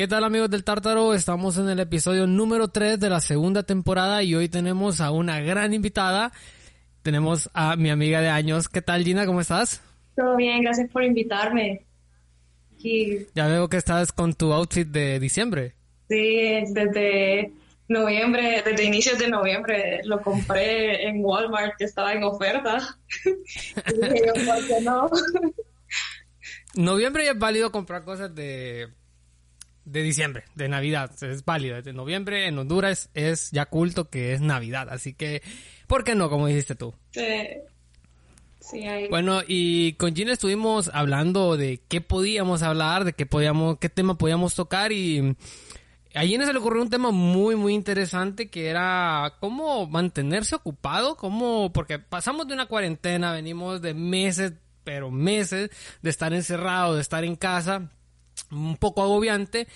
¿Qué tal amigos del Tártaro? Estamos en el episodio número 3 de la segunda temporada y hoy tenemos a una gran invitada. Tenemos a mi amiga de años. ¿Qué tal Gina? ¿Cómo estás? Todo bien, gracias por invitarme. Ya veo que estás con tu outfit de diciembre. Sí, desde noviembre, desde inicios de noviembre lo compré en Walmart que estaba en oferta. y dije yo, ¿por qué no? Noviembre ya es válido comprar cosas de de diciembre, de Navidad, es válido. De noviembre en Honduras es ya culto que es Navidad, así que, ¿por qué no? Como dijiste tú. Sí. Sí, Bueno, y con Gina estuvimos hablando de qué podíamos hablar, de qué podíamos, qué tema podíamos tocar y a Gina se le ocurrió un tema muy, muy interesante que era cómo mantenerse ocupado, cómo, porque pasamos de una cuarentena, venimos de meses, pero meses de estar encerrado, de estar en casa un poco agobiante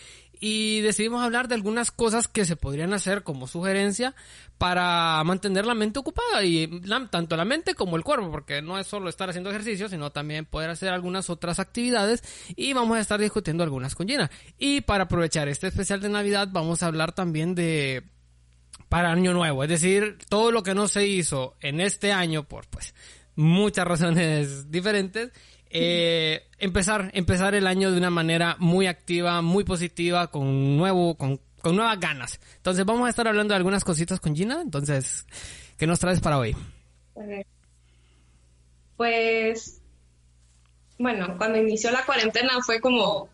y decidimos hablar de algunas cosas que se podrían hacer como sugerencia para mantener la mente ocupada y tanto la mente como el cuerpo porque no es solo estar haciendo ejercicio sino también poder hacer algunas otras actividades y vamos a estar discutiendo algunas con Gina. Y para aprovechar este especial de Navidad vamos a hablar también de para año nuevo es decir todo lo que no se hizo en este año por pues muchas razones diferentes eh, empezar, empezar el año de una manera muy activa, muy positiva, con nuevo, con, con nuevas ganas. Entonces vamos a estar hablando de algunas cositas con Gina. Entonces, ¿qué nos traes para hoy? Pues, bueno, cuando inició la cuarentena fue como,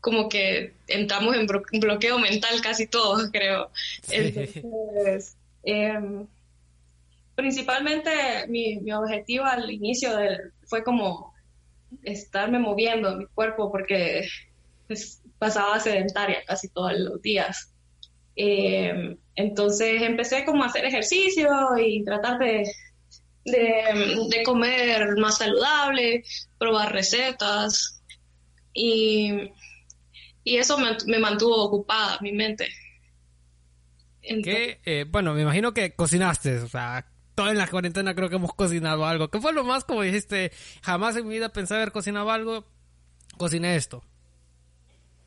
como que entramos en bloqueo mental casi todos, creo. Entonces, em, principalmente mi, mi, objetivo al inicio fue como estarme moviendo mi cuerpo porque pues, pasaba sedentaria casi todos los días. Eh, entonces empecé como a hacer ejercicio y tratar de, de, comer más saludable, probar recetas y, y eso me, mantuvo ocupada mi mente. Eh, bueno, me imagino que cocinaste, o sea, toda en la cuarentena creo que hemos cocinado algo. ¿Qué fue lo más como dijiste? Jamás en mi vida pensé haber cocinado algo. Cociné esto.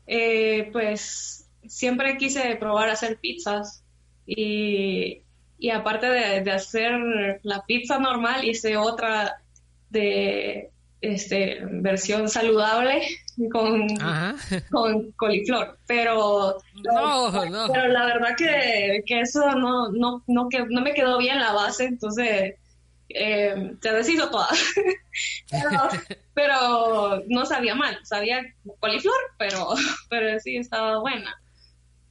Eh, pues siempre quise probar hacer pizzas y, y aparte de, de, hacer la pizza normal hice otra de este versión saludable con, con coliflor, pero, pero la verdad que, que eso no, no, no, que, no me quedó bien la base, entonces eh, se deshizo toda. pero, no sabía mal, sabía coliflor, pero, pero sí estaba buena.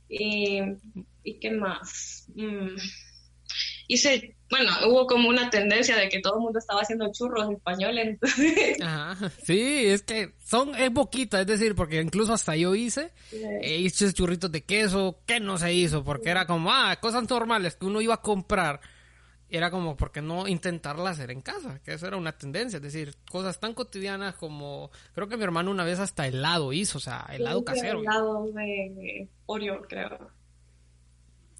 Y, ¿y qué más? Mm, hice bueno, hubo como una tendencia de que todo el mundo estaba haciendo churros españoles. Ajá. Sí, es que son, es poquita, es decir, porque incluso hasta yo hice, eh, hice churritos de queso, que no se hizo, porque era como, ah, cosas normales que uno iba a comprar. Era como, ¿por qué no intentarla hacer en casa? Que eso era una tendencia, es decir, cosas tan cotidianas como, creo que mi hermano una vez hasta helado hizo, o sea, helado casero. Helado de Oreo, creo.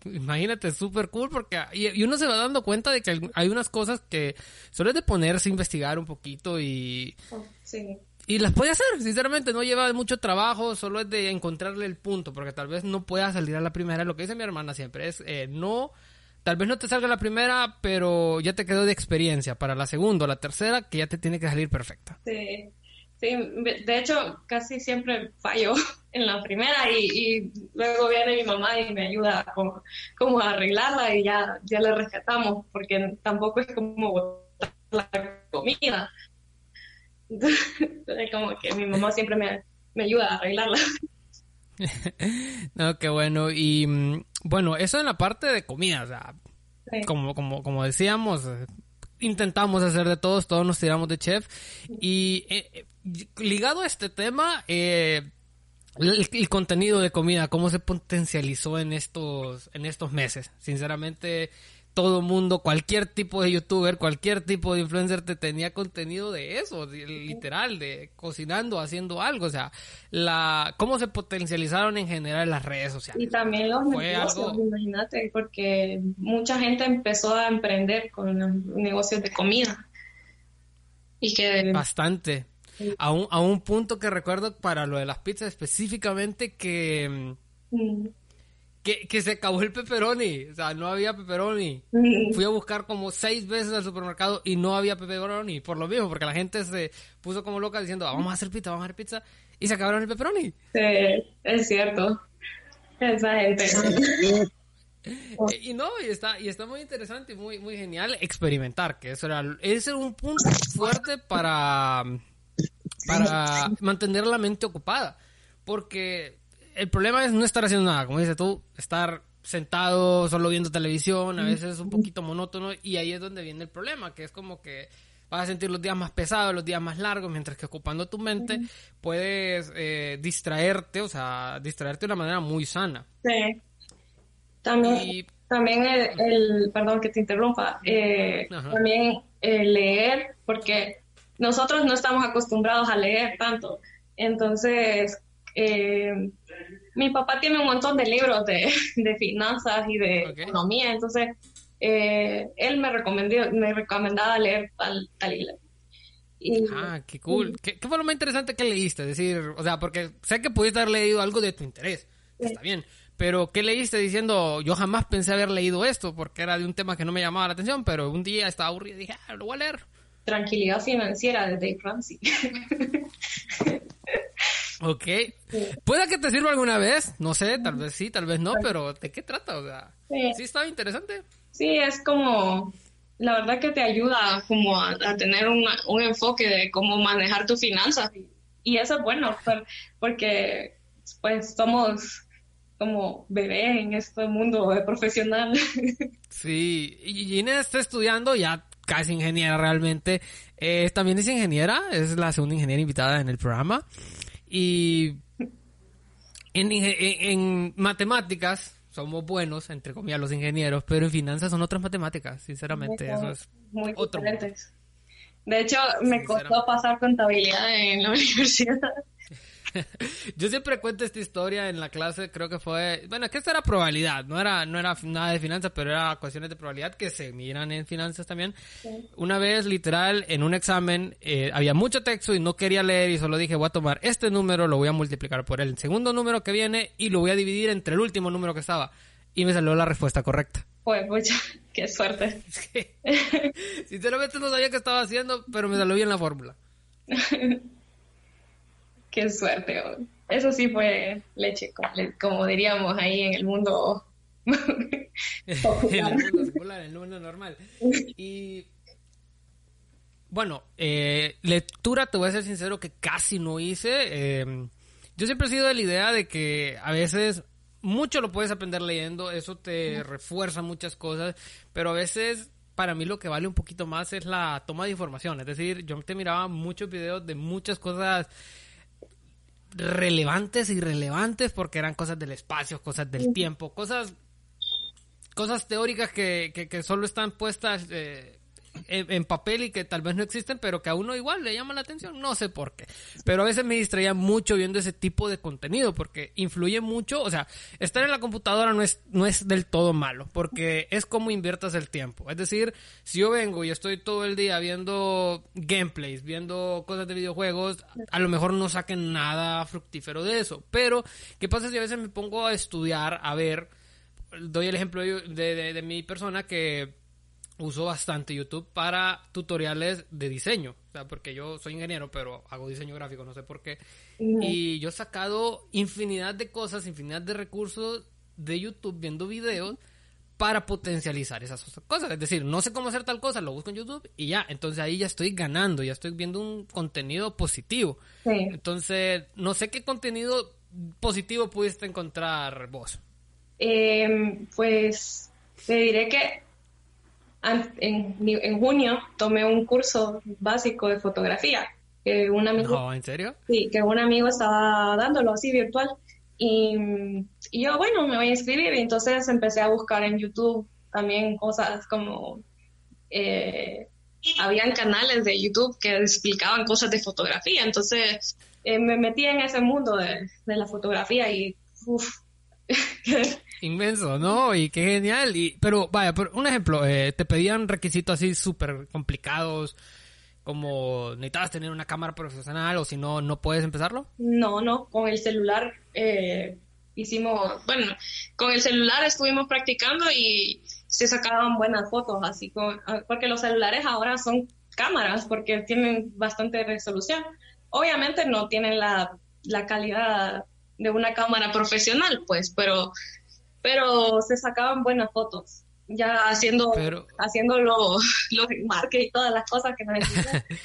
Imagínate, súper cool porque y, uno se va dando cuenta de que hay unas cosas que solo es de ponerse a investigar un poquito y... Oh, sí. Y las puede hacer, sinceramente, no lleva mucho trabajo, solo es de encontrarle el punto, porque tal vez no pueda salir a la primera. Lo que dice mi hermana siempre es, eh, no, tal vez no te salga la primera, pero ya te quedó de experiencia para la segunda o la tercera, que ya te tiene que salir perfecta. Sí. Sí, de hecho casi siempre fallo en la primera y, luego viene mi mamá y me ayuda como, como a arreglarla y ya, ya la rescatamos porque tampoco es como la comida. Entonces, como que mi mamá siempre me, me ayuda a arreglarla. no, qué bueno. Y mm, bueno, eso en la parte de comida, o sea, como, como, como decíamos, intentamos hacer de todos, todos nos tiramos de chef. Y eh, ligado a este tema, eh, el, contenido de comida, cómo se potencializó en estos, en estos meses. Sinceramente, todo mundo, cualquier tipo de youtuber, cualquier tipo de influencer te tenía contenido de eso, literal, de cocinando, haciendo algo, o sea, la cómo se potencializaron en general las redes sociales. Y también los negocios, imagínate, porque mucha gente empezó a emprender con negocios de comida. Y que... Bastante. A un, a un punto que recuerdo para lo de las pizzas específicamente que... Mm que, se acabó el pepperoni. O sea, no había pepperoni. Fui a buscar como seis veces al supermercado y no había pepperoni. Por lo mismo, porque la gente se puso como loca diciendo, ah, vamos a hacer pizza, vamos a hacer pizza. Y se acabaron el pepperoni. Sí, es cierto. Esa gente. y no, y está, y está muy interesante y muy, muy genial experimentar, que eso era, ese era un punto fuerte para, para mantener la mente ocupada. Porque el problema es no estar haciendo nada, como dices tú, estar sentado solo viendo televisión, a veces es un poquito monótono y ahí es donde viene el problema, que es como que vas a sentir los días más pesados, los días más largos, mientras que ocupando tu mente puedes eh, distraerte, o sea, distraerte de una manera muy sana. Sí. También, también el, perdón que te interrumpa, eh, también leer, porque nosotros no estamos acostumbrados a leer tanto. Entonces, eh, mi papá tiene un montón de libros de, finanzas y de economía, entonces eh, él me recomendó, me recomendaba leer tal, tal libro. ah, qué cool. ¿Qué, fue lo más interesante que leíste? Es decir, o sea, porque sé que pudiste haber leído algo de tu interés, está bien, pero ¿qué leíste diciendo, yo jamás pensé haber leído esto porque era de un tema que no me llamaba la atención, pero un día estaba aburrido y dije, ah, lo voy a leer? Tranquilidad financiera de Dave Ramsey. Ok. Puede que te sirva alguna vez, no sé, tal vez sí, tal vez no, pero ¿de qué trata? O sea, sí, ¿sí está interesante. Sí, es como, la verdad que te ayuda como a, tener un, enfoque de cómo manejar tus finanzas. Y, eso es bueno, porque pues somos como bebés en este mundo de profesional. Sí, y Gina está estudiando ya casi ingeniera realmente. Eh, también es ingeniera, es la segunda ingeniera invitada en el programa. Y en, matemáticas somos buenos, entre comillas, los ingenieros, pero en finanzas son otras matemáticas, sinceramente. Eso es muy otro diferentes. De hecho, me costó pasar contabilidad en la universidad. Yo siempre cuento esta historia en la clase, creo que fue, bueno, que esto era probabilidad, no era, no era nada de finanzas, pero era cuestiones de probabilidad que se miran en finanzas también. Una vez, literal, en un examen, eh, había mucho texto y no quería leer y solo dije, voy a tomar este número, lo voy a multiplicar por el segundo número que viene y lo voy a dividir entre el último número que estaba. Y me salió la respuesta correcta. Pues, mucha, qué suerte. Sinceramente no sabía qué estaba haciendo, pero me salió bien la fórmula. Qué suerte. Eso sí fue leche, como, diríamos ahí en el mundo en el mundo secular, en el mundo normal. Y bueno, eh, lectura, te voy a ser sincero que casi no hice. Em, yo siempre he sido de la idea de que a veces mucho lo puedes aprender leyendo, eso te refuerza muchas cosas, pero a veces para mí lo que vale un poquito más es la toma de información. Es decir, yo te miraba muchos videos de muchas cosas relevantes y irrelevantes porque eran cosas del espacio, cosas del tiempo, cosas cosas teóricas que, que, que solo están puestas eh, en, papel y que tal vez no existen, pero que a uno igual le llama la atención, no sé por qué. Pero a veces me distraía mucho viendo ese tipo de contenido porque influye mucho, o sea, estar en la computadora no es, no es del todo malo, porque es como inviertas el tiempo. Es decir, si yo vengo y estoy todo el día viendo gameplays, viendo cosas de videojuegos, a lo mejor no saquen nada fructífero de eso. Pero, ¿qué pasa si a veces me pongo a estudiar, a ver, doy el ejemplo de, de mi persona que uso bastante YouTube para tutoriales de diseño. O sea, porque yo soy ingeniero, pero hago diseño gráfico, no sé por qué. Y yo he sacado infinidad de cosas, infinidad de recursos de YouTube viendo videos para potencializar esas cosas. Es decir, no sé cómo hacer tal cosa, lo busco en YouTube y ya. Entonces ahí ya estoy ganando, ya estoy viendo un contenido positivo. Entonces, no sé qué contenido positivo pudiste encontrar vos. Em, pues te diré que en, junio tomé un curso básico de fotografía. que un amigo... No, ¿en serio? Sí, que un amigo estaba dándolo así virtual. Y, y yo, bueno, me voy a inscribir. Y entonces empecé a buscar en YouTube también cosas como... Eh, habían canales de YouTube que explicaban cosas de fotografía. Entonces eh, me metí en ese mundo de, de la fotografía y... Uf, Inmenso, ¿no? Y qué genial. Y, pero vaya, por un ejemplo, eh, te pedían requisitos así súper complicados, como necesitabas tener una cámara profesional o si no, no puedes empezarlo. No, no, con el celular eh, hicimos, bueno, con el celular estuvimos practicando y se sacaban buenas fotos, así con, porque los celulares ahora son cámaras porque tienen bastante resolución. Obviamente no tienen la, la calidad de una cámara profesional, pues, pero pero se sacaban buenas fotos, ya haciendo, haciendo los marques y todas las cosas que necesitan.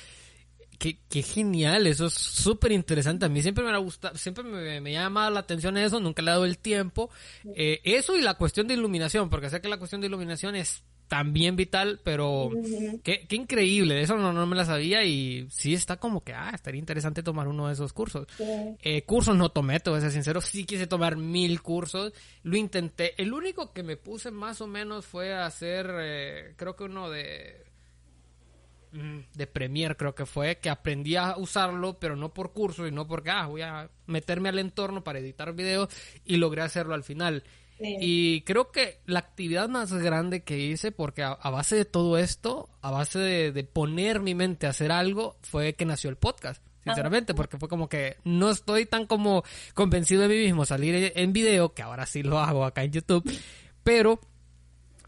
Qué, qué, genial, eso es súper interesante. A mí siempre me ha gustado, siempre me, me, llama la atención eso, nunca le he dado el tiempo. Eh, eso y la cuestión de iluminación, porque sé que la cuestión de iluminación es también vital, pero qué, qué, increíble, eso no, no, me la sabía y sí está como que, ah, estaría interesante tomar uno de esos cursos. Eh, cursos no tomé, te voy a ser sincero, sí quise tomar mil cursos, lo intenté, el único que me puse más o menos fue hacer, eh, creo que uno de mm, de Premiere creo que fue, que aprendí a usarlo, pero no por curso y no porque, ah, voy a meterme al entorno para editar videos y logré hacerlo al final. Y creo que la actividad más grande que hice, porque a, base de todo esto, a base de, poner mi mente a hacer algo, fue que nació el podcast. Sinceramente, porque fue como que no estoy tan como convencido de mí mismo salir en video, que ahora sí lo hago acá en YouTube, pero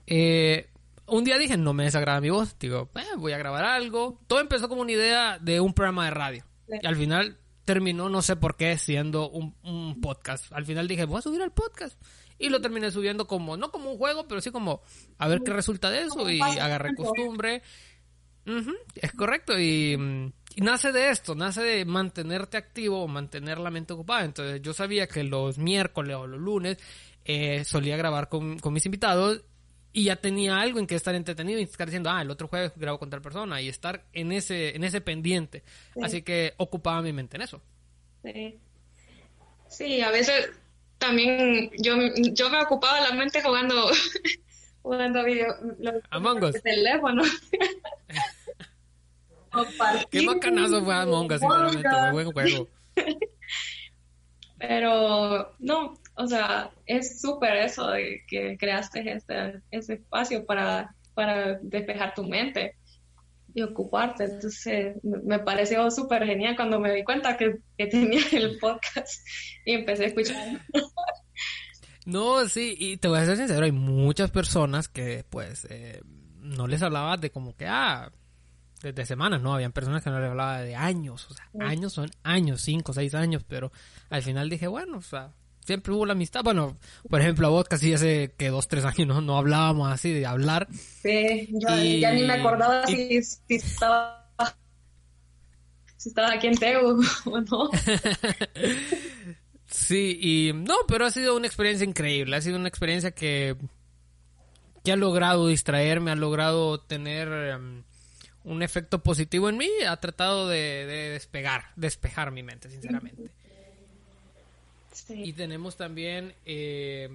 eh, un día dije, no me desagrada mi voz, digo, eh, voy a grabar algo. Todo empezó como una idea de un programa de radio. Y al final terminó, no sé por qué, siendo un, un podcast. Al final dije, voy a subir al podcast. Y lo terminé subiendo como, no como un juego, pero sí como a ver qué resulta de eso. Y agarré costumbre. es correcto. Y, nace de esto, nace de mantenerte activo o mantener la mente ocupada. Entonces yo sabía que los miércoles o los lunes eh, solía grabar con, mis invitados y ya tenía algo en que estar entretenido y estar diciendo, ah, el otro jueves grabo con tal persona y estar en ese, en ese pendiente. Así que ocupaba mi mente en eso. Sí. Sí, a veces también yo, yo me ocupaba la mente jugando jugando video Among Us. teléfono. Qué bacanazo fue Among Us, sinceramente, muy buen juego. Pero no, o sea, es súper eso de que creaste este, ese espacio para, para despejar tu mente y ocuparte. Entonces, me pareció súper genial cuando me di cuenta que, tenía el podcast y empecé a escuchar. No, sí, y te voy a ser sincero, hay muchas personas que pues eh, no les hablaba de como que, ah, de, semanas, ¿no? Habían personas que no les hablaba de años, o sea, años son años, cinco, seis años, pero al final dije, bueno, o sea, siempre hubo la amistad. Bueno, por ejemplo, a vos casi hace que dos, tres años no, no hablábamos así de hablar. Sí, yo ya ni me acordaba si, estaba si estaba aquí en Teu o no. sí, y no, pero ha sido una experiencia increíble. Ha sido una experiencia que, que ha logrado distraerme, ha logrado tener em, un efecto positivo en mí. Ha tratado de, de despegar, despejar mi mente, sinceramente. Y tenemos también, eh,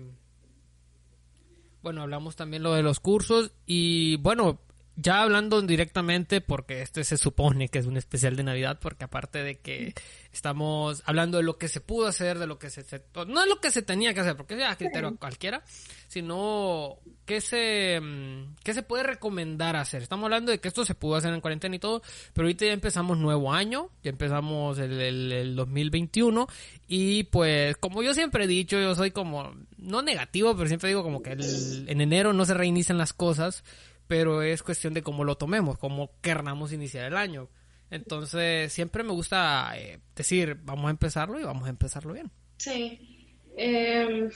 bueno, hablamos también lo de los cursos y bueno, ya hablando directamente, porque este se supone que es un especial de Navidad, porque aparte de que estamos hablando de lo que se pudo hacer, de lo que se, no es lo que se tenía que hacer, porque es a criterio cualquiera, sino qué se, mm, qué se puede recomendar hacer. Estamos hablando de que esto se pudo hacer en cuarentena y todo, pero ahorita ya empezamos nuevo año, ya empezamos el, el, el 2021 y pues como yo siempre he dicho, yo soy como, no negativo, pero siempre digo como que en enero no se reinician las cosas pero es cuestión de cómo lo tomemos, cómo querramos iniciar el año. Entonces, siempre me gusta eh, decir, vamos a empezarlo y vamos a empezarlo bien. Sí, em,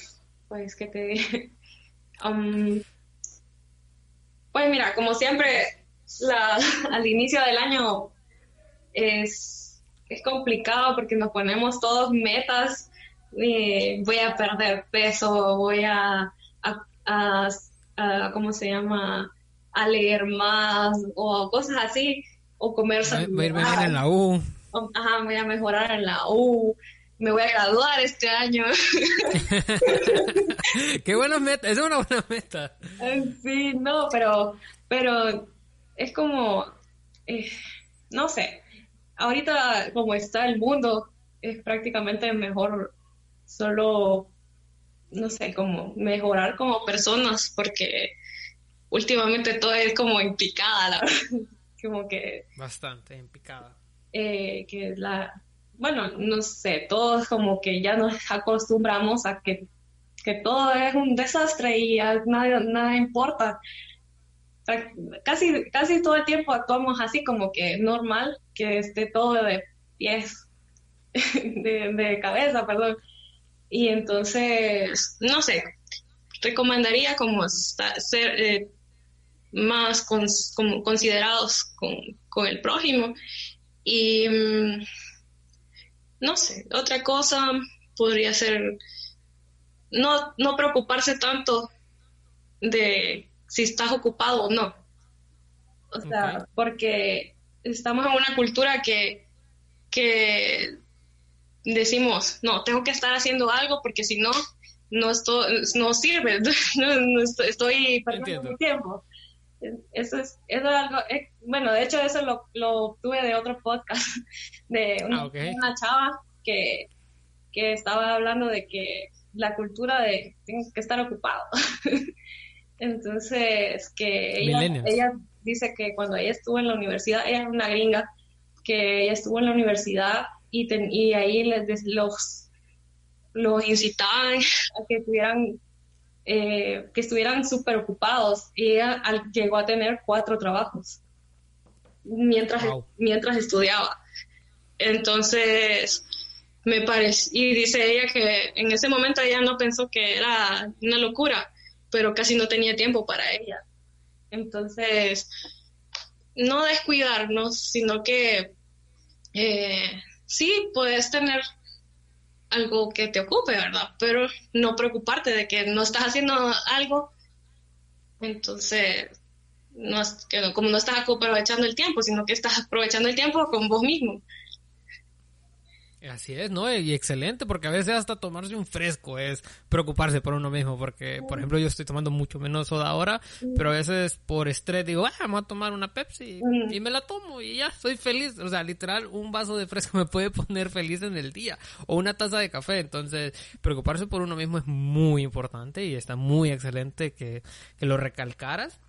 pues que te um, pues mira, como siempre, la, al inicio del año es, es complicado porque nos ponemos todos metas, voy a perder peso, voy a, a ¿cómo se llama? A leer más o cosas así, o comer. Va a ir bien en la U. ajá, voy a mejorar en la U, me voy a graduar este año. Qué buena meta, es una buena meta. Sí, no, pero, pero es como, eh, no sé, ahorita como está el mundo, es prácticamente mejor solo, no sé, como mejorar como personas, porque últimamente todo es como implicada, la verdad. como que... Bastante implicada. Eh, que la, bueno, no sé, todos como que ya nos acostumbramos a que, que todo es un desastre y nada, nada importa. casi, casi todo el tiempo actuamos así como que normal, que esté todo de pies, de, de cabeza, perdón. Y entonces, no sé, recomendaría como ser eh, más como considerados con, con, el prójimo. Y mm, no sé, otra cosa podría ser no, no preocuparse tanto de si estás ocupado o no. O sea, porque estamos en una cultura que, que decimos, no, tengo que estar haciendo algo porque si no, no, estoy, no sirve, no, estoy, perdiendo mi tiempo. Eso es, eso es algo, eh, bueno, de hecho eso lo, lo obtuve de otro podcast, de una, ah, una chava que, que estaba hablando de que la cultura de tengo que estar ocupado. Entonces, que ella, ella, dice que cuando ella estuvo en la universidad, ella es una gringa, que ella estuvo en la universidad y, y ahí les, los, los incitaban a que estuvieran eh, que estuvieran súper ocupados y ella llegó a tener cuatro trabajos mientras, mientras estudiaba. Entonces, me parece, y dice ella que en ese momento ella no pensó que era una locura, pero casi no tenía tiempo para ella. Entonces, no descuidarnos, sino que eh, sí, puedes tener algo que te ocupe, ¿verdad? Pero no preocuparte de que no estás haciendo algo, entonces, no como no estás aprovechando el tiempo, sino que estás aprovechando el tiempo con vos mismo. Así es, ¿no? Y excelente, porque a veces hasta tomarse un fresco es preocuparse por uno mismo, porque, por ejemplo, yo estoy tomando mucho menos soda ahora, pero a veces por estrés digo, ah, voy a tomar una Pepsi y me la tomo y ya, soy feliz. O sea, literal, un vaso de fresco me puede poner feliz en el día, o una taza de café. Entonces, preocuparse por uno mismo es muy importante y está muy excelente que, que lo recalcaras.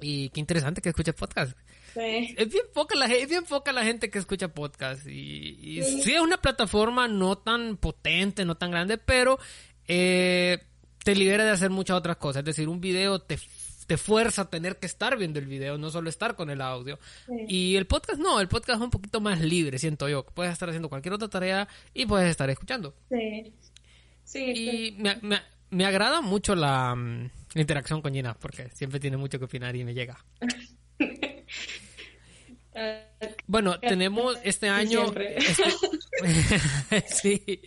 Y qué interesante que escuches podcast. Es bien poca la, es bien poca la gente que escucha podcast. Y, sí. es una plataforma no tan potente, no tan grande, pero eh, te libera de hacer muchas otras cosas. Es decir, un video te, te fuerza a tener que estar viendo el video, no solo estar con el audio. Y el podcast no, el podcast es un poquito más libre, siento yo. Puedes estar haciendo cualquier otra tarea y puedes estar escuchando. Sí. Sí, y me, me, me, agrada mucho la, mm, la interacción con Gina, porque siempre tiene mucho que opinar y me llega. Bueno, tenemos este año... Este, sí.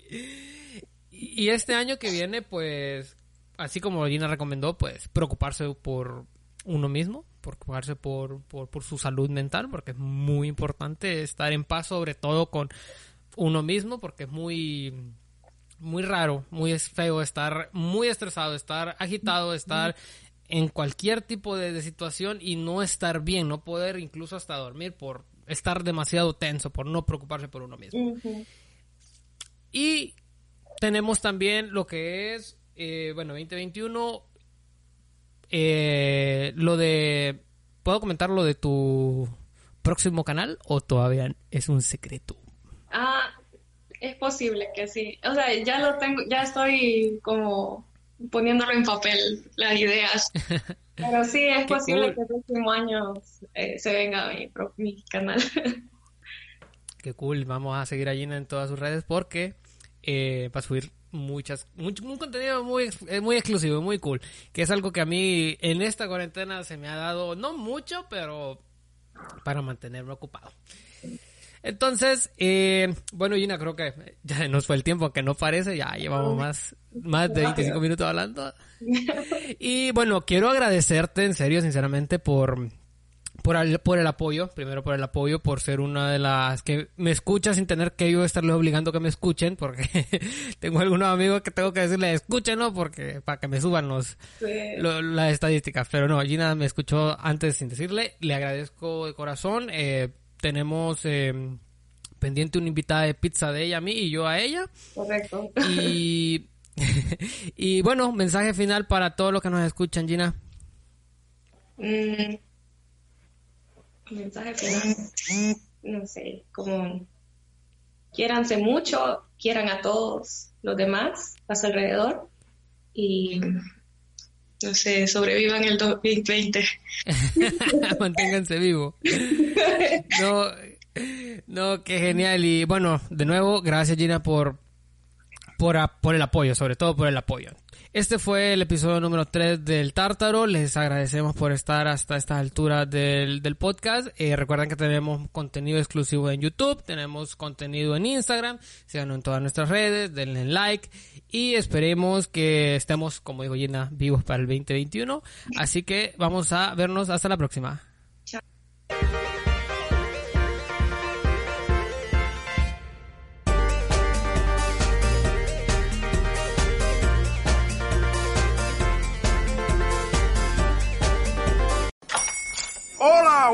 Y este año que viene, pues, así como Gina recomendó, pues, preocuparse por uno mismo, preocuparse por, por, por su salud mental, porque es muy importante estar en paz, sobre todo con uno mismo, porque es muy muy raro, muy feo estar muy estresado, estar agitado, estar en cualquier tipo de, situación y no estar bien, no poder incluso hasta dormir por estar demasiado tenso, por no preocuparse por uno mismo. Y tenemos también lo que es, eh, bueno, 2021, eh, lo de, ¿puedo comentar lo de tu próximo canal o todavía es un secreto? Ah, es posible que sí. O sea, ya lo tengo, ya estoy como poniéndolo en papel las ideas. Pero sí, es posible que el próximo año eh, se venga mi, mi canal. Qué cool, vamos a seguir a Gina en todas sus redes porque eh, va a subir muchas, mucho, un contenido muy, eh, muy exclusivo, muy cool, que es algo que a mí en esta cuarentena se me ha dado, no mucho, pero para mantenerme ocupado. Entonces, eh, bueno, Gina, creo que ya nos fue el tiempo, que no parece, ya llevamos más, más de 25 minutos hablando. Y bueno, quiero agradecerte en serio, sinceramente, por, por el, por el apoyo, primero por el apoyo, por ser una de las que me escucha sin tener que yo estarles obligando que me escuchen, porque tengo algunos amigos que tengo que decirles escúchenlo porque para que me suban los, las estadísticas. Pero no, Gina me escuchó antes sin decirle, le agradezco de corazón. Eh, tenemos eh, pendiente una invitada de pizza de ella a mí y yo a ella. Correcto. Y, y bueno, mensaje final para todos los que nos escuchan, Gina. Mm, mensaje final, no sé, como quiéranse mucho, quieran a todos los demás a su alrededor y sé, sobrevivan el 2020. Manténganse vivos. No, no, qué genial. Y bueno, de nuevo, gracias Gina por, por, por el apoyo, sobre todo por el apoyo. Este fue el episodio número 3 del Tártaro. Les agradecemos por estar hasta esta altura del, del podcast. Eh, recuerden que tenemos contenido exclusivo en YouTube, tenemos contenido en Instagram, síganos en todas nuestras redes, denle like y esperemos que estemos, como digo Gina, vivos para el 2021. Así que vamos a vernos hasta la próxima. Hola,